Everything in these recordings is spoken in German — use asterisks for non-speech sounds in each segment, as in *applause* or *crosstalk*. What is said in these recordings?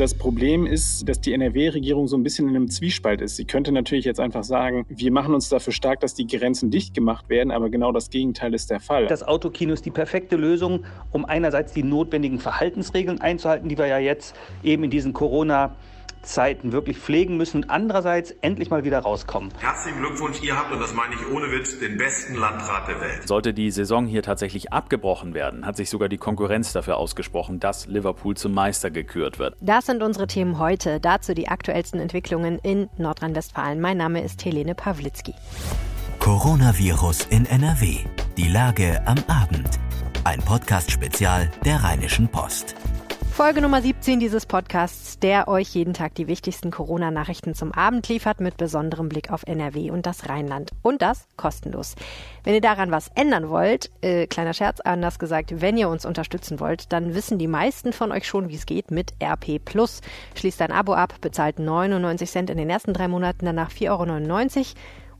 Das Problem ist, dass die NRW-Regierung so ein bisschen in einem Zwiespalt ist. Sie könnte natürlich jetzt einfach sagen, wir machen uns dafür stark, dass die Grenzen dicht gemacht werden, aber genau das Gegenteil ist der Fall. Das Autokino ist die perfekte Lösung, um einerseits die notwendigen Verhaltensregeln einzuhalten, die wir ja jetzt eben in diesen Corona- Zeiten wirklich pflegen müssen und andererseits endlich mal wieder rauskommen. Herzlichen Glückwunsch, ihr habt, und das meine ich ohne Witz, den besten Landrat der Welt. Sollte die Saison hier tatsächlich abgebrochen werden, hat sich sogar die Konkurrenz dafür ausgesprochen, dass Liverpool zum Meister gekürt wird. Das sind unsere Themen heute. Dazu die aktuellsten Entwicklungen in Nordrhein-Westfalen. Mein Name ist Helene Pawlitzki. Coronavirus in NRW. Die Lage am Abend. Ein Podcast-Spezial der Rheinischen Post. Folge Nummer 17 dieses Podcasts, der euch jeden Tag die wichtigsten Corona-Nachrichten zum Abend liefert, mit besonderem Blick auf NRW und das Rheinland. Und das kostenlos. Wenn ihr daran was ändern wollt, äh, kleiner Scherz, anders gesagt, wenn ihr uns unterstützen wollt, dann wissen die meisten von euch schon, wie es geht mit RP. Schließt ein Abo ab, bezahlt 99 Cent in den ersten drei Monaten, danach 4,99 Euro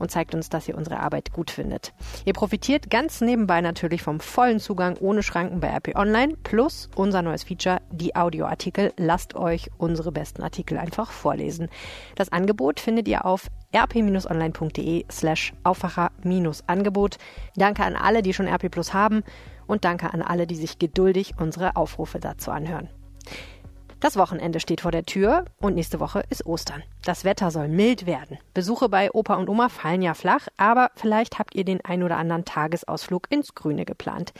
und zeigt uns, dass ihr unsere Arbeit gut findet. Ihr profitiert ganz nebenbei natürlich vom vollen Zugang ohne Schranken bei RP Online plus unser neues Feature, die Audioartikel. Lasst euch unsere besten Artikel einfach vorlesen. Das Angebot findet ihr auf rp-online.de slash Aufwacher-Angebot. Danke an alle, die schon RP Plus haben und danke an alle, die sich geduldig unsere Aufrufe dazu anhören. Das Wochenende steht vor der Tür und nächste Woche ist Ostern. Das Wetter soll mild werden. Besuche bei Opa und Oma fallen ja flach, aber vielleicht habt ihr den ein oder anderen Tagesausflug ins Grüne geplant.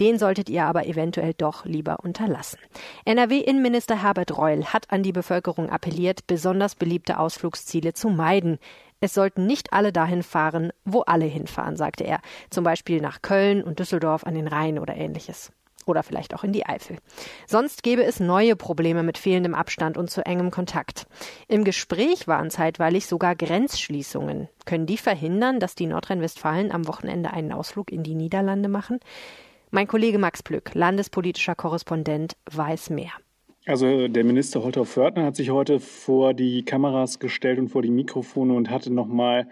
Den solltet ihr aber eventuell doch lieber unterlassen. NRW-Innenminister Herbert Reul hat an die Bevölkerung appelliert, besonders beliebte Ausflugsziele zu meiden. Es sollten nicht alle dahin fahren, wo alle hinfahren, sagte er. Zum Beispiel nach Köln und Düsseldorf an den Rhein oder ähnliches oder vielleicht auch in die Eifel. Sonst gäbe es neue Probleme mit fehlendem Abstand und zu engem Kontakt. Im Gespräch waren zeitweilig sogar Grenzschließungen. Können die verhindern, dass die Nordrhein-Westfalen am Wochenende einen Ausflug in die Niederlande machen? Mein Kollege Max Plück, landespolitischer Korrespondent, weiß mehr. Also der Minister Holter Fördner hat sich heute vor die Kameras gestellt und vor die Mikrofone und hatte nochmal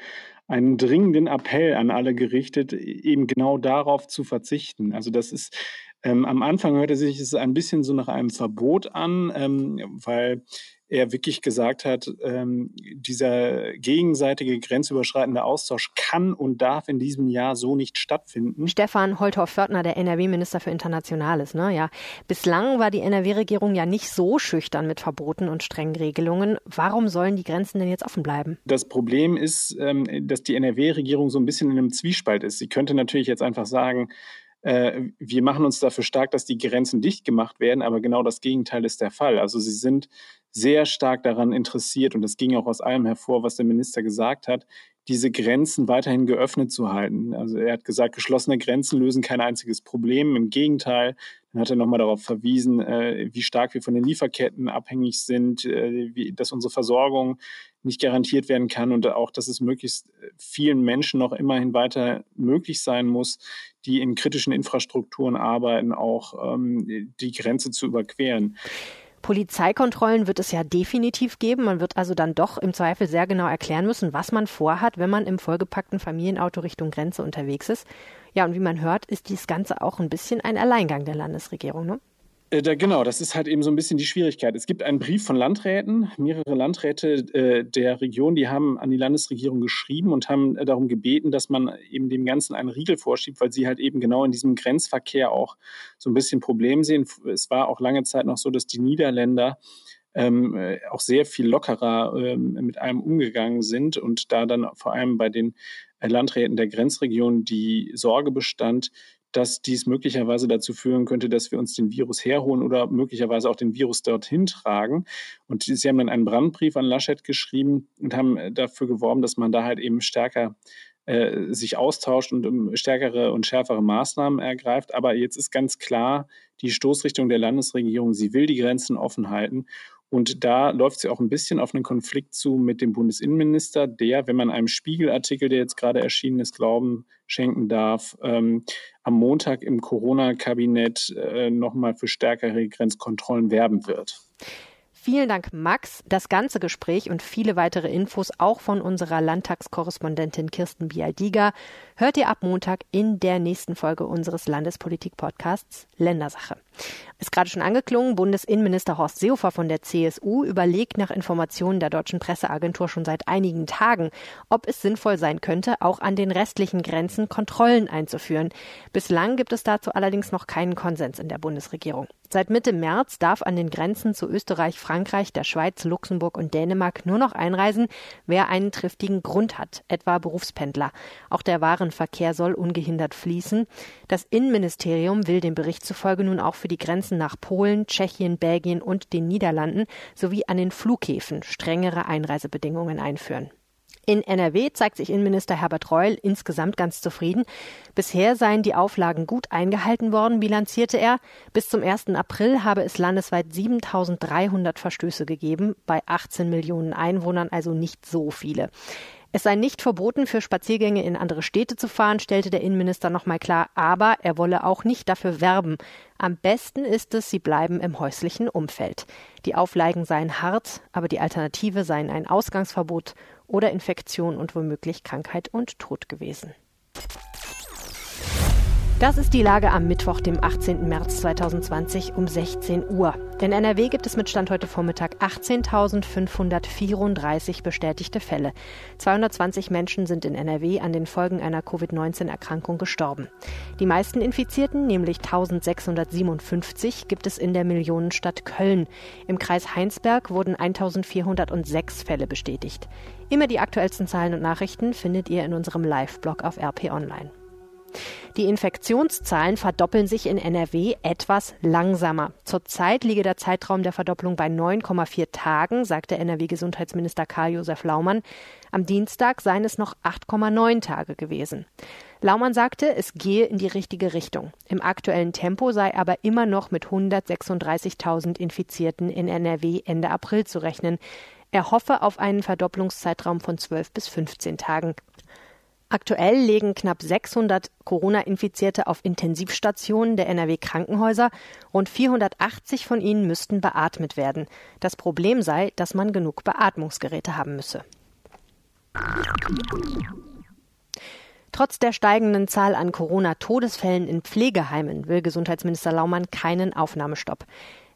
einen dringenden Appell an alle gerichtet, eben genau darauf zu verzichten. Also das ist ähm, am Anfang hörte sich es ein bisschen so nach einem Verbot an, ähm, weil er wirklich gesagt hat, ähm, dieser gegenseitige grenzüberschreitende Austausch kann und darf in diesem Jahr so nicht stattfinden. Stefan Holthoff-Fördner, der NRW-Minister für Internationales, ne? Ja. Bislang war die NRW-Regierung ja nicht so schüchtern mit Verboten und strengen Regelungen. Warum sollen die Grenzen denn jetzt offen bleiben? Das Problem ist, ähm, dass die NRW-Regierung so ein bisschen in einem Zwiespalt ist. Sie könnte natürlich jetzt einfach sagen, äh, wir machen uns dafür stark, dass die Grenzen dicht gemacht werden, aber genau das Gegenteil ist der Fall. Also sie sind sehr stark daran interessiert, und das ging auch aus allem hervor, was der Minister gesagt hat, diese Grenzen weiterhin geöffnet zu halten. Also er hat gesagt, geschlossene Grenzen lösen kein einziges Problem. Im Gegenteil, dann hat er nochmal darauf verwiesen, äh, wie stark wir von den Lieferketten abhängig sind, äh, wie, dass unsere Versorgung nicht garantiert werden kann und auch, dass es möglichst vielen Menschen noch immerhin weiter möglich sein muss, die in kritischen Infrastrukturen arbeiten, auch ähm, die Grenze zu überqueren. Polizeikontrollen wird es ja definitiv geben. Man wird also dann doch im Zweifel sehr genau erklären müssen, was man vorhat, wenn man im vollgepackten Familienauto Richtung Grenze unterwegs ist. Ja, und wie man hört, ist dies Ganze auch ein bisschen ein Alleingang der Landesregierung. Ne? Äh, da, genau, das ist halt eben so ein bisschen die Schwierigkeit. Es gibt einen Brief von Landräten, mehrere Landräte äh, der Region, die haben an die Landesregierung geschrieben und haben äh, darum gebeten, dass man eben dem Ganzen einen Riegel vorschiebt, weil sie halt eben genau in diesem Grenzverkehr auch so ein bisschen Problem sehen. Es war auch lange Zeit noch so, dass die Niederländer ähm, äh, auch sehr viel lockerer ähm, mit einem umgegangen sind und da dann vor allem bei den äh, Landräten der Grenzregion die Sorge bestand, dass dies möglicherweise dazu führen könnte, dass wir uns den Virus herholen oder möglicherweise auch den Virus dorthin tragen. Und sie haben dann einen Brandbrief an Laschet geschrieben und haben äh, dafür geworben, dass man da halt eben stärker äh, sich austauscht und um stärkere und schärfere Maßnahmen ergreift. Aber jetzt ist ganz klar die Stoßrichtung der Landesregierung. Sie will die Grenzen offen halten. Und da läuft sie auch ein bisschen auf einen Konflikt zu mit dem Bundesinnenminister, der, wenn man einem Spiegelartikel, der jetzt gerade erschienen ist, Glauben schenken darf, ähm, am Montag im Corona-Kabinett äh, nochmal für stärkere Grenzkontrollen werben wird. Vielen Dank, Max. Das ganze Gespräch und viele weitere Infos auch von unserer Landtagskorrespondentin Kirsten Bialdiger hört ihr ab Montag in der nächsten Folge unseres Landespolitik-Podcasts Ländersache. Ist gerade schon angeklungen, Bundesinnenminister Horst Seehofer von der CSU überlegt nach Informationen der deutschen Presseagentur schon seit einigen Tagen, ob es sinnvoll sein könnte, auch an den restlichen Grenzen Kontrollen einzuführen. Bislang gibt es dazu allerdings noch keinen Konsens in der Bundesregierung. Seit Mitte März darf an den Grenzen zu Österreich, Frankreich, der Schweiz, Luxemburg und Dänemark nur noch einreisen, wer einen triftigen Grund hat, etwa Berufspendler. Auch der Warenverkehr soll ungehindert fließen. Das Innenministerium will dem Bericht zufolge nun auch für die Grenzen nach Polen, Tschechien, Belgien und den Niederlanden sowie an den Flughäfen strengere Einreisebedingungen einführen. In NRW zeigt sich Innenminister Herbert Reul insgesamt ganz zufrieden. Bisher seien die Auflagen gut eingehalten worden, bilanzierte er. Bis zum 1. April habe es landesweit 7300 Verstöße gegeben, bei 18 Millionen Einwohnern also nicht so viele. Es sei nicht verboten, für Spaziergänge in andere Städte zu fahren, stellte der Innenminister nochmal klar, aber er wolle auch nicht dafür werben. Am besten ist es, sie bleiben im häuslichen Umfeld. Die Auflagen seien hart, aber die Alternative seien ein Ausgangsverbot oder Infektion und womöglich Krankheit und Tod gewesen. Das ist die Lage am Mittwoch, dem 18. März 2020 um 16 Uhr. In NRW gibt es mit Stand heute Vormittag 18.534 bestätigte Fälle. 220 Menschen sind in NRW an den Folgen einer Covid-19-Erkrankung gestorben. Die meisten Infizierten, nämlich 1657, gibt es in der Millionenstadt Köln. Im Kreis Heinsberg wurden 1406 Fälle bestätigt. Immer die aktuellsten Zahlen und Nachrichten findet ihr in unserem Live-Blog auf RP Online. Die Infektionszahlen verdoppeln sich in NRW etwas langsamer. Zurzeit liege der Zeitraum der Verdopplung bei 9,4 Tagen, sagte NRW-Gesundheitsminister Karl-Josef Laumann. Am Dienstag seien es noch 8,9 Tage gewesen. Laumann sagte, es gehe in die richtige Richtung. Im aktuellen Tempo sei aber immer noch mit 136.000 Infizierten in NRW Ende April zu rechnen. Er hoffe auf einen Verdopplungszeitraum von 12 bis 15 Tagen. Aktuell legen knapp 600 Corona-Infizierte auf Intensivstationen der NRW-Krankenhäuser. Rund 480 von ihnen müssten beatmet werden. Das Problem sei, dass man genug Beatmungsgeräte haben müsse. Trotz der steigenden Zahl an Corona-Todesfällen in Pflegeheimen will Gesundheitsminister Laumann keinen Aufnahmestopp.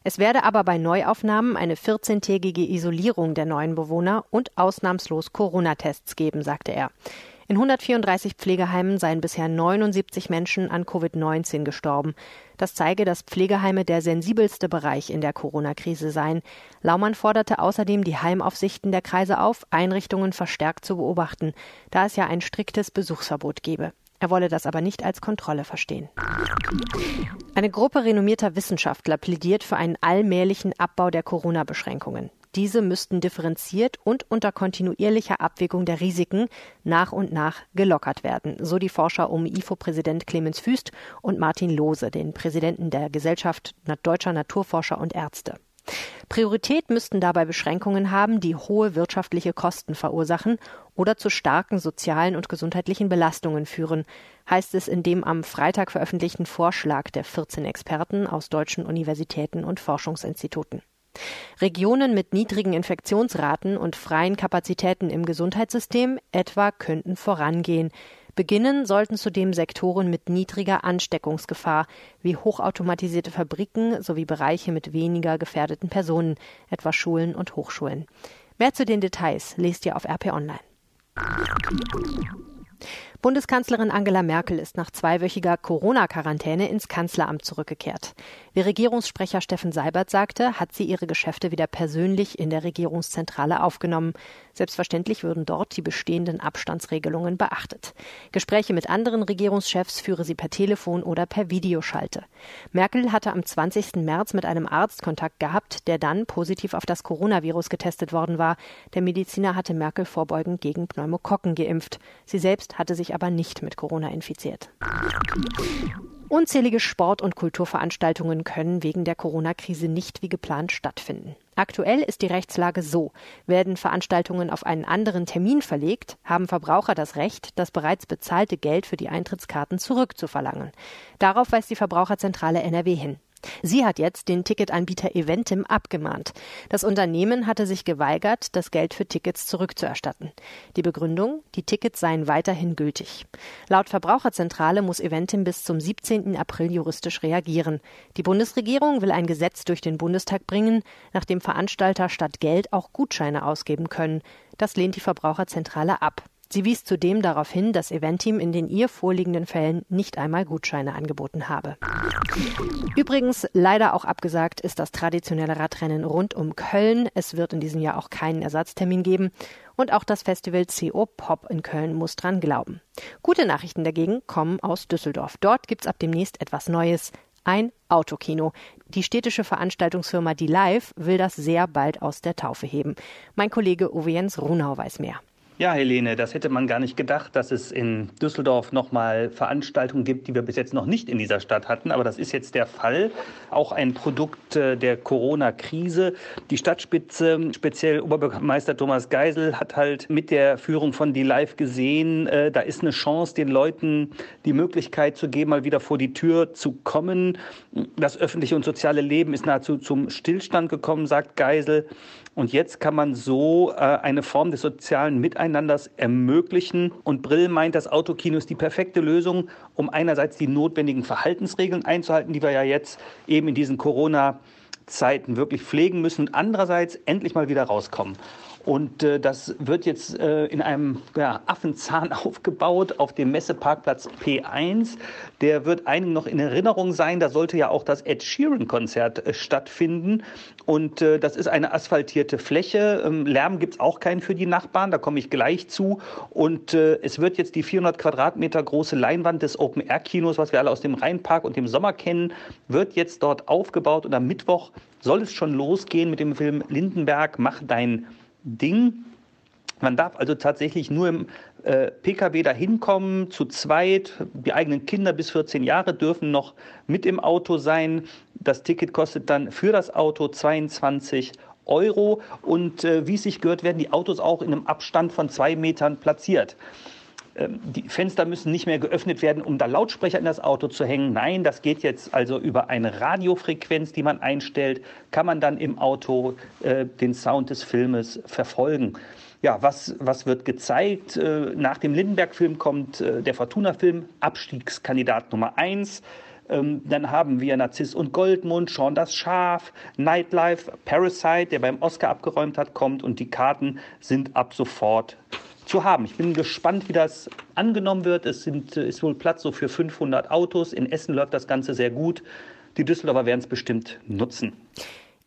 Es werde aber bei Neuaufnahmen eine 14-tägige Isolierung der neuen Bewohner und ausnahmslos Corona-Tests geben, sagte er. In 134 Pflegeheimen seien bisher 79 Menschen an Covid-19 gestorben. Das zeige, dass Pflegeheime der sensibelste Bereich in der Corona-Krise seien. Laumann forderte außerdem die Heimaufsichten der Kreise auf, Einrichtungen verstärkt zu beobachten, da es ja ein striktes Besuchsverbot gebe. Er wolle das aber nicht als Kontrolle verstehen. Eine Gruppe renommierter Wissenschaftler plädiert für einen allmählichen Abbau der Corona-Beschränkungen. Diese müssten differenziert und unter kontinuierlicher Abwägung der Risiken nach und nach gelockert werden, so die Forscher um IFO-Präsident Clemens Füst und Martin Lohse, den Präsidenten der Gesellschaft Deutscher Naturforscher und Ärzte. Priorität müssten dabei Beschränkungen haben, die hohe wirtschaftliche Kosten verursachen oder zu starken sozialen und gesundheitlichen Belastungen führen, heißt es in dem am Freitag veröffentlichten Vorschlag der 14 Experten aus deutschen Universitäten und Forschungsinstituten. Regionen mit niedrigen Infektionsraten und freien Kapazitäten im Gesundheitssystem etwa könnten vorangehen. Beginnen sollten zudem Sektoren mit niedriger Ansteckungsgefahr wie hochautomatisierte Fabriken sowie Bereiche mit weniger gefährdeten Personen, etwa Schulen und Hochschulen. Mehr zu den Details lest ihr auf RP Online. Bundeskanzlerin Angela Merkel ist nach zweiwöchiger Corona-Quarantäne ins Kanzleramt zurückgekehrt. Wie Regierungssprecher Steffen Seibert sagte, hat sie ihre Geschäfte wieder persönlich in der Regierungszentrale aufgenommen. Selbstverständlich würden dort die bestehenden Abstandsregelungen beachtet. Gespräche mit anderen Regierungschefs führe sie per Telefon oder per Videoschalte. Merkel hatte am 20. März mit einem Arzt Kontakt gehabt, der dann positiv auf das Coronavirus getestet worden war. Der Mediziner hatte Merkel vorbeugend gegen Pneumokokken geimpft. Sie selbst hatte sich sich aber nicht mit Corona infiziert. Unzählige Sport- und Kulturveranstaltungen können wegen der Corona-Krise nicht wie geplant stattfinden. Aktuell ist die Rechtslage so. Werden Veranstaltungen auf einen anderen Termin verlegt, haben Verbraucher das Recht, das bereits bezahlte Geld für die Eintrittskarten zurückzuverlangen. Darauf weist die Verbraucherzentrale NRW hin. Sie hat jetzt den Ticketanbieter Eventim abgemahnt. Das Unternehmen hatte sich geweigert, das Geld für Tickets zurückzuerstatten. Die Begründung, die Tickets seien weiterhin gültig. Laut Verbraucherzentrale muss Eventim bis zum 17. April juristisch reagieren. Die Bundesregierung will ein Gesetz durch den Bundestag bringen, nach dem Veranstalter statt Geld auch Gutscheine ausgeben können. Das lehnt die Verbraucherzentrale ab. Sie wies zudem darauf hin, dass Eventim in den ihr vorliegenden Fällen nicht einmal Gutscheine angeboten habe. Übrigens leider auch abgesagt ist das traditionelle Radrennen rund um Köln. Es wird in diesem Jahr auch keinen Ersatztermin geben. Und auch das Festival CO Pop in Köln muss dran glauben. Gute Nachrichten dagegen kommen aus Düsseldorf. Dort gibt's ab demnächst etwas Neues. Ein Autokino. Die städtische Veranstaltungsfirma Die Live will das sehr bald aus der Taufe heben. Mein Kollege Uwe Jens Runau weiß mehr. Ja, Helene, das hätte man gar nicht gedacht, dass es in Düsseldorf nochmal Veranstaltungen gibt, die wir bis jetzt noch nicht in dieser Stadt hatten. Aber das ist jetzt der Fall. Auch ein Produkt äh, der Corona-Krise. Die Stadtspitze, speziell Oberbürgermeister Thomas Geisel, hat halt mit der Führung von Die Live gesehen, äh, da ist eine Chance, den Leuten die Möglichkeit zu geben, mal wieder vor die Tür zu kommen. Das öffentliche und soziale Leben ist nahezu zum Stillstand gekommen, sagt Geisel. Und jetzt kann man so äh, eine Form des sozialen Miteinanders ermöglichen. Und Brill meint, das Autokino ist die perfekte Lösung, um einerseits die notwendigen Verhaltensregeln einzuhalten, die wir ja jetzt eben in diesen Corona-Zeiten wirklich pflegen müssen, und andererseits endlich mal wieder rauskommen. Und äh, das wird jetzt äh, in einem ja, Affenzahn *laughs* aufgebaut auf dem Messeparkplatz P1. Der wird einigen noch in Erinnerung sein. Da sollte ja auch das Ed Sheeran-Konzert äh, stattfinden. Und äh, das ist eine asphaltierte Fläche. Ähm, Lärm gibt es auch keinen für die Nachbarn. Da komme ich gleich zu. Und äh, es wird jetzt die 400 Quadratmeter große Leinwand des Open-Air-Kinos, was wir alle aus dem Rheinpark und dem Sommer kennen, wird jetzt dort aufgebaut. Und am Mittwoch soll es schon losgehen mit dem Film Lindenberg, Mach dein Ding. Man darf also tatsächlich nur im äh, Pkw dahin kommen, zu zweit. Die eigenen Kinder bis 14 Jahre dürfen noch mit im Auto sein. Das Ticket kostet dann für das Auto 22 Euro. Und äh, wie es sich gehört, werden die Autos auch in einem Abstand von zwei Metern platziert. Ähm, die Fenster müssen nicht mehr geöffnet werden, um da Lautsprecher in das Auto zu hängen. Nein, das geht jetzt also über eine Radiofrequenz, die man einstellt, kann man dann im Auto äh, den Sound des Filmes verfolgen. Ja, was, was wird gezeigt? Äh, nach dem Lindenberg-Film kommt äh, der Fortuna-Film, Abstiegskandidat Nummer 1. Ähm, dann haben wir Narziss und Goldmund, Sean das Schaf, Nightlife, Parasite, der beim Oscar abgeräumt hat, kommt und die Karten sind ab sofort zu haben. Ich bin gespannt, wie das angenommen wird. Es sind, äh, ist wohl Platz so für 500 Autos. In Essen läuft das Ganze sehr gut. Die Düsseldorfer werden es bestimmt nutzen.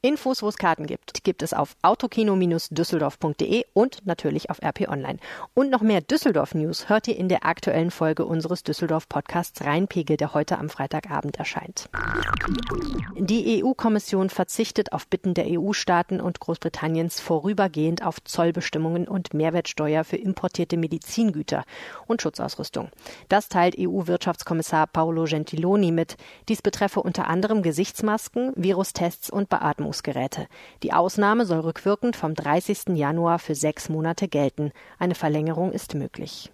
Infos, wo es Karten gibt, gibt es auf autokino-düsseldorf.de und natürlich auf RP Online. Und noch mehr Düsseldorf-News hört ihr in der aktuellen Folge unseres Düsseldorf-Podcasts Rheinpegel, der heute am Freitagabend erscheint. Die EU-Kommission verzichtet auf Bitten der EU-Staaten und Großbritanniens vorübergehend auf Zollbestimmungen und Mehrwertsteuer für importierte Medizingüter und Schutzausrüstung. Das teilt EU-Wirtschaftskommissar Paolo Gentiloni mit. Dies betreffe unter anderem Gesichtsmasken, Virustests und Beatmungs Beatmungsgeräte. Die Ausnahme soll rückwirkend vom 30. Januar für sechs Monate gelten. Eine Verlängerung ist möglich.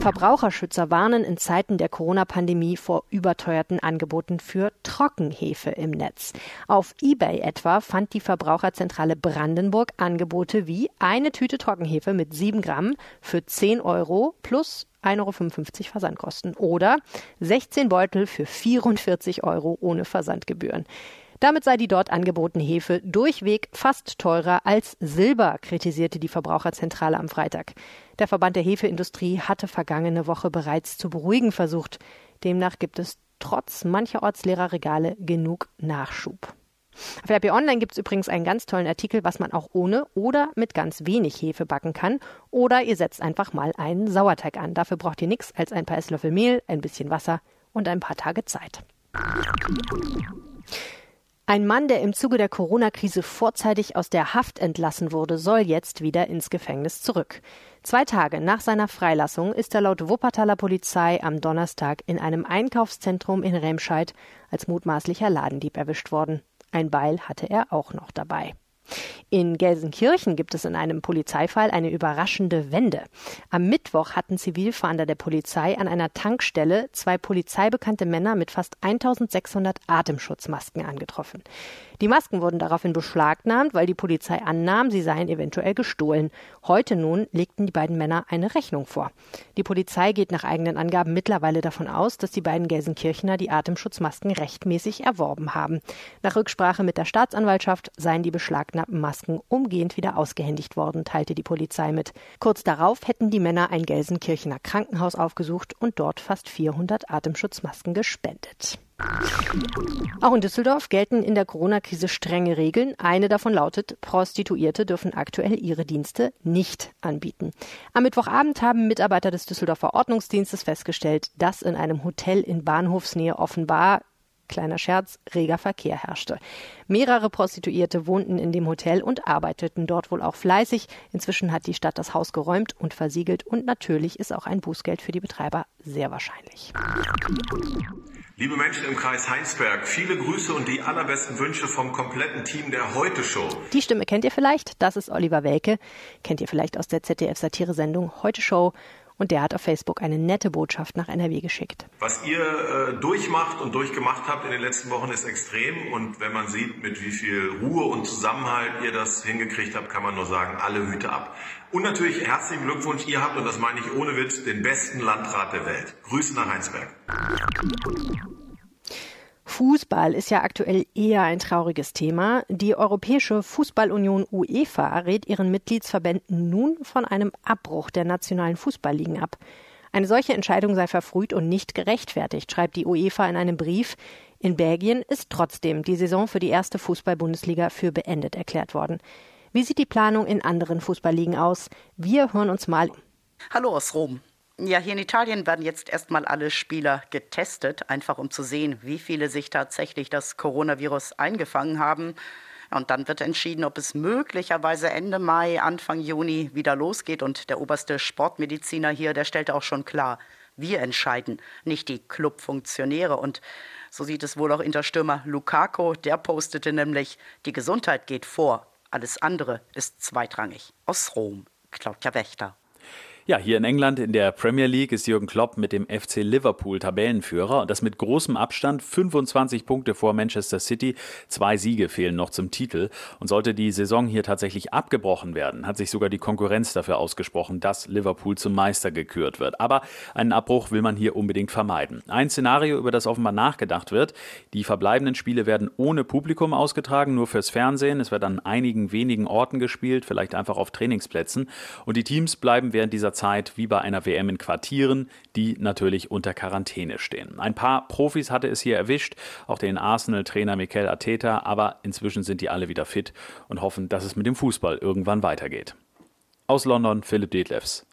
Verbraucherschützer warnen in Zeiten der Corona-Pandemie vor überteuerten Angeboten für Trockenhefe im Netz. Auf eBay etwa fand die Verbraucherzentrale Brandenburg Angebote wie eine Tüte Trockenhefe mit 7 Gramm für 10 Euro plus 1,55 Euro Versandkosten oder 16 Beutel für 44 Euro ohne Versandgebühren. Damit sei die dort angebotene Hefe durchweg fast teurer als Silber, kritisierte die Verbraucherzentrale am Freitag. Der Verband der Hefeindustrie hatte vergangene Woche bereits zu beruhigen versucht. Demnach gibt es trotz mancherorts leerer Regale genug Nachschub. Auf RP Online gibt es übrigens einen ganz tollen Artikel, was man auch ohne oder mit ganz wenig Hefe backen kann. Oder ihr setzt einfach mal einen Sauerteig an. Dafür braucht ihr nichts als ein paar Esslöffel Mehl, ein bisschen Wasser und ein paar Tage Zeit. Ein Mann, der im Zuge der Corona-Krise vorzeitig aus der Haft entlassen wurde, soll jetzt wieder ins Gefängnis zurück. Zwei Tage nach seiner Freilassung ist er laut Wuppertaler Polizei am Donnerstag in einem Einkaufszentrum in Remscheid als mutmaßlicher Ladendieb erwischt worden. Ein Beil hatte er auch noch dabei. In Gelsenkirchen gibt es in einem Polizeifall eine überraschende Wende. Am Mittwoch hatten Zivilfahnder der Polizei an einer Tankstelle zwei polizeibekannte Männer mit fast 1600 Atemschutzmasken angetroffen. Die Masken wurden daraufhin beschlagnahmt, weil die Polizei annahm, sie seien eventuell gestohlen. Heute nun legten die beiden Männer eine Rechnung vor. Die Polizei geht nach eigenen Angaben mittlerweile davon aus, dass die beiden Gelsenkirchener die Atemschutzmasken rechtmäßig erworben haben. Nach Rücksprache mit der Staatsanwaltschaft seien die beschlagnahmten Masken umgehend wieder ausgehändigt worden, teilte die Polizei mit. Kurz darauf hätten die Männer ein Gelsenkirchener Krankenhaus aufgesucht und dort fast 400 Atemschutzmasken gespendet. Auch in Düsseldorf gelten in der Corona-Krise strenge Regeln. Eine davon lautet, Prostituierte dürfen aktuell ihre Dienste nicht anbieten. Am Mittwochabend haben Mitarbeiter des Düsseldorfer Ordnungsdienstes festgestellt, dass in einem Hotel in Bahnhofsnähe offenbar kleiner Scherz, reger Verkehr herrschte. Mehrere Prostituierte wohnten in dem Hotel und arbeiteten dort wohl auch fleißig. Inzwischen hat die Stadt das Haus geräumt und versiegelt und natürlich ist auch ein Bußgeld für die Betreiber sehr wahrscheinlich. Liebe Menschen im Kreis Heinsberg, viele Grüße und die allerbesten Wünsche vom kompletten Team der Heute-Show. Die Stimme kennt ihr vielleicht, das ist Oliver Welke. Kennt ihr vielleicht aus der ZDF-Satire-Sendung Heute-Show. Und der hat auf Facebook eine nette Botschaft nach NRW geschickt. Was ihr äh, durchmacht und durchgemacht habt in den letzten Wochen ist extrem. Und wenn man sieht, mit wie viel Ruhe und Zusammenhalt ihr das hingekriegt habt, kann man nur sagen, alle Hüte ab. Und natürlich herzlichen Glückwunsch, ihr habt, und das meine ich ohne Witz, den besten Landrat der Welt. Grüße nach Heinsberg. Fußball ist ja aktuell eher ein trauriges Thema. Die Europäische Fußballunion UEFA rät ihren Mitgliedsverbänden nun von einem Abbruch der nationalen Fußballligen ab. Eine solche Entscheidung sei verfrüht und nicht gerechtfertigt, schreibt die UEFA in einem Brief. In Belgien ist trotzdem die Saison für die erste Fußball-Bundesliga für beendet erklärt worden. Wie sieht die Planung in anderen Fußballligen aus? Wir hören uns mal. Hallo aus Rom. Ja, hier in Italien werden jetzt erstmal alle Spieler getestet, einfach um zu sehen, wie viele sich tatsächlich das Coronavirus eingefangen haben. Und dann wird entschieden, ob es möglicherweise Ende Mai, Anfang Juni wieder losgeht. Und der oberste Sportmediziner hier, der stellte auch schon klar, wir entscheiden, nicht die Clubfunktionäre. Und so sieht es wohl auch in der Stürmer Lukaku. Der postete nämlich, die Gesundheit geht vor, alles andere ist zweitrangig. Aus Rom, Claudia Wächter. Ja, hier in England in der Premier League ist Jürgen Klopp mit dem FC Liverpool Tabellenführer und das mit großem Abstand 25 Punkte vor Manchester City. Zwei Siege fehlen noch zum Titel und sollte die Saison hier tatsächlich abgebrochen werden, hat sich sogar die Konkurrenz dafür ausgesprochen, dass Liverpool zum Meister gekürt wird. Aber einen Abbruch will man hier unbedingt vermeiden. Ein Szenario, über das offenbar nachgedacht wird. Die verbleibenden Spiele werden ohne Publikum ausgetragen, nur fürs Fernsehen. Es wird an einigen wenigen Orten gespielt, vielleicht einfach auf Trainingsplätzen und die Teams bleiben während dieser Zeit wie bei einer WM in Quartieren, die natürlich unter Quarantäne stehen. Ein paar Profis hatte es hier erwischt, auch den Arsenal-Trainer Mikel Arteta, aber inzwischen sind die alle wieder fit und hoffen, dass es mit dem Fußball irgendwann weitergeht. Aus London Philipp Detlefs.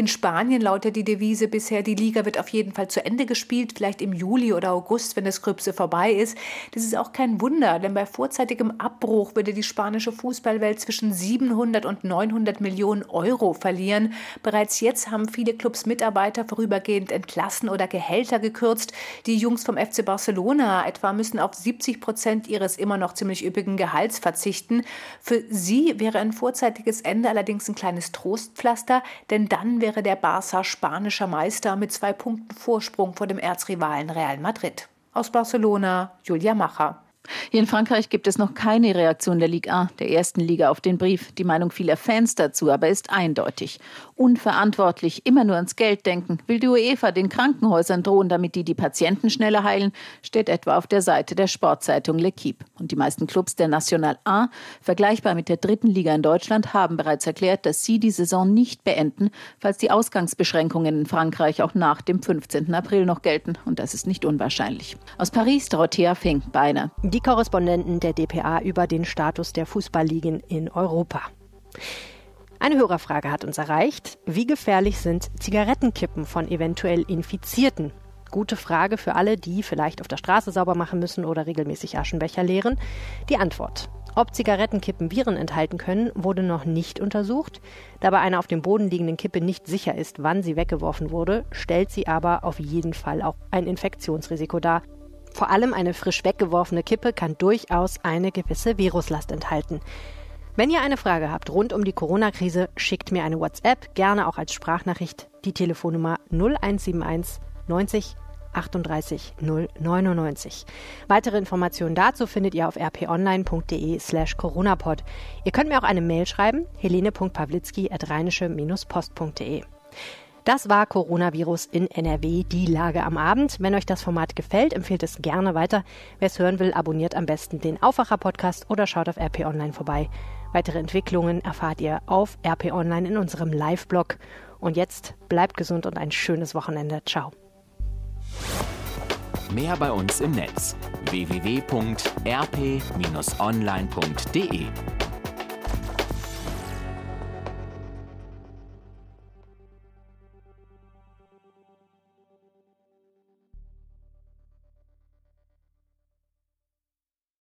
In Spanien lautet die Devise bisher, die Liga wird auf jeden Fall zu Ende gespielt, vielleicht im Juli oder August, wenn das Grübse vorbei ist. Das ist auch kein Wunder, denn bei vorzeitigem Abbruch würde die spanische Fußballwelt zwischen 700 und 900 Millionen Euro verlieren. Bereits jetzt haben viele Clubs Mitarbeiter vorübergehend entlassen oder Gehälter gekürzt. Die Jungs vom FC Barcelona etwa müssen auf 70 Prozent ihres immer noch ziemlich üppigen Gehalts verzichten. Für sie wäre ein vorzeitiges Ende allerdings ein kleines Trostpflaster, denn dann wäre der Barça spanischer Meister mit zwei Punkten Vorsprung vor dem Erzrivalen Real Madrid. Aus Barcelona, Julia Macher. Hier in Frankreich gibt es noch keine Reaktion der Ligue 1, der ersten Liga, auf den Brief. Die Meinung vieler Fans dazu aber ist eindeutig. Unverantwortlich, immer nur ans Geld denken, will die UEFA den Krankenhäusern drohen, damit die die Patienten schneller heilen, steht etwa auf der Seite der Sportzeitung L'Equipe. Und die meisten Clubs der National 1, vergleichbar mit der dritten Liga in Deutschland, haben bereits erklärt, dass sie die Saison nicht beenden, falls die Ausgangsbeschränkungen in Frankreich auch nach dem 15. April noch gelten. Und das ist nicht unwahrscheinlich. Aus Paris, Dorothea Fink, Beiner. Die Korrespondenten der dpa über den Status der Fußballligen in Europa. Eine Hörerfrage hat uns erreicht. Wie gefährlich sind Zigarettenkippen von eventuell Infizierten? Gute Frage für alle, die vielleicht auf der Straße sauber machen müssen oder regelmäßig Aschenbecher leeren. Die Antwort. Ob Zigarettenkippen Viren enthalten können, wurde noch nicht untersucht. Da bei einer auf dem Boden liegenden Kippe nicht sicher ist, wann sie weggeworfen wurde, stellt sie aber auf jeden Fall auch ein Infektionsrisiko dar. Vor allem eine frisch weggeworfene Kippe kann durchaus eine gewisse Viruslast enthalten. Wenn ihr eine Frage habt rund um die Corona-Krise, schickt mir eine WhatsApp, gerne auch als Sprachnachricht. Die Telefonnummer 0171 90 38 099. Weitere Informationen dazu findet ihr auf rponline.de slash coronapod. Ihr könnt mir auch eine Mail schreiben, helene.pawlitzki at rheinische-post.de. Das war Coronavirus in NRW, die Lage am Abend. Wenn euch das Format gefällt, empfehlt es gerne weiter. Wer es hören will, abonniert am besten den Aufwacher-Podcast oder schaut auf RP Online vorbei. Weitere Entwicklungen erfahrt ihr auf RP Online in unserem Live-Blog. Und jetzt bleibt gesund und ein schönes Wochenende. Ciao. Mehr bei uns im Netz www.rp-online.de